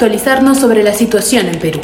actualizarnos sobre la situación en Perú.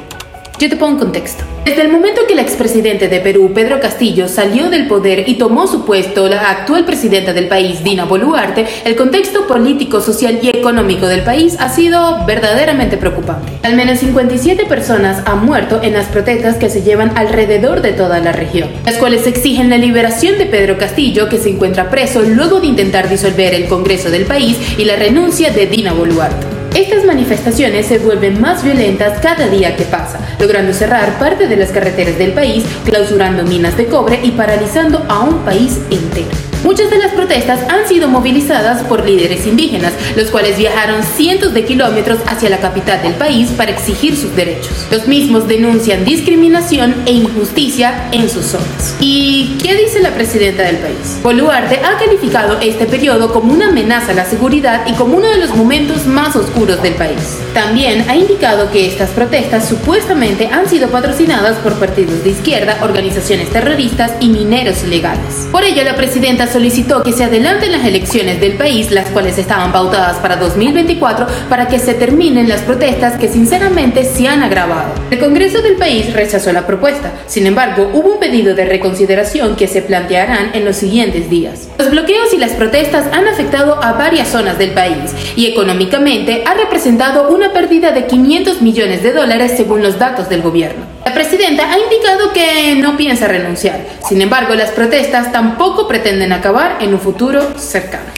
Yo te pongo en contexto. Desde el momento que el expresidente de Perú, Pedro Castillo, salió del poder y tomó su puesto la actual presidenta del país, Dina Boluarte, el contexto político, social y económico del país ha sido verdaderamente preocupante. Al menos 57 personas han muerto en las protestas que se llevan alrededor de toda la región, las cuales exigen la liberación de Pedro Castillo, que se encuentra preso luego de intentar disolver el Congreso del país, y la renuncia de Dina Boluarte. Estas manifestaciones se vuelven más violentas cada día que pasa, logrando cerrar parte de las carreteras del país, clausurando minas de cobre y paralizando a un país entero. Muchas de las protestas han sido movilizadas por líderes indígenas, los cuales viajaron cientos de kilómetros hacia la capital del país para exigir sus derechos. Los mismos denuncian discriminación e injusticia en sus zonas. ¿Y qué dice la presidenta del país? Boluarte ha calificado este periodo como una amenaza a la seguridad y como uno de los momentos más oscuros del país. También ha indicado que estas protestas supuestamente han sido patrocinadas por partidos de izquierda, organizaciones terroristas y mineros ilegales. Por ello, la presidenta solicitó que se adelanten las elecciones del país, las cuales estaban pautadas para 2024, para que se terminen las protestas que sinceramente se han agravado. El Congreso del país rechazó la propuesta. Sin embargo, hubo un pedido de reconsideración que se plantearán en los siguientes días. Los bloqueos y las protestas han afectado a varias zonas del país y económicamente ha representado una pérdida de 500 millones de dólares según los datos del gobierno. La presidenta ha indicado que no piensa renunciar. Sin embargo, las protestas tampoco pretenden acabar en un futuro cercano.